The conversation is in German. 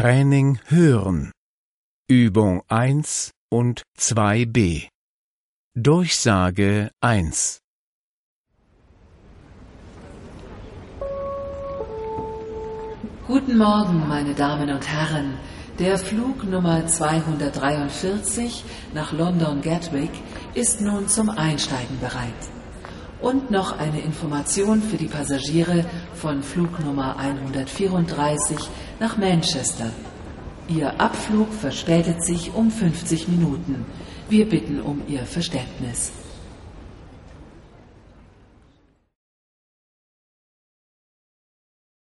Training hören. Übung 1 und 2b. Durchsage 1. Guten Morgen, meine Damen und Herren. Der Flug Nummer 243 nach London Gatwick ist nun zum Einsteigen bereit. Und noch eine Information für die Passagiere von Flug Nummer 134 nach Manchester. Ihr Abflug verspätet sich um 50 Minuten. Wir bitten um Ihr Verständnis.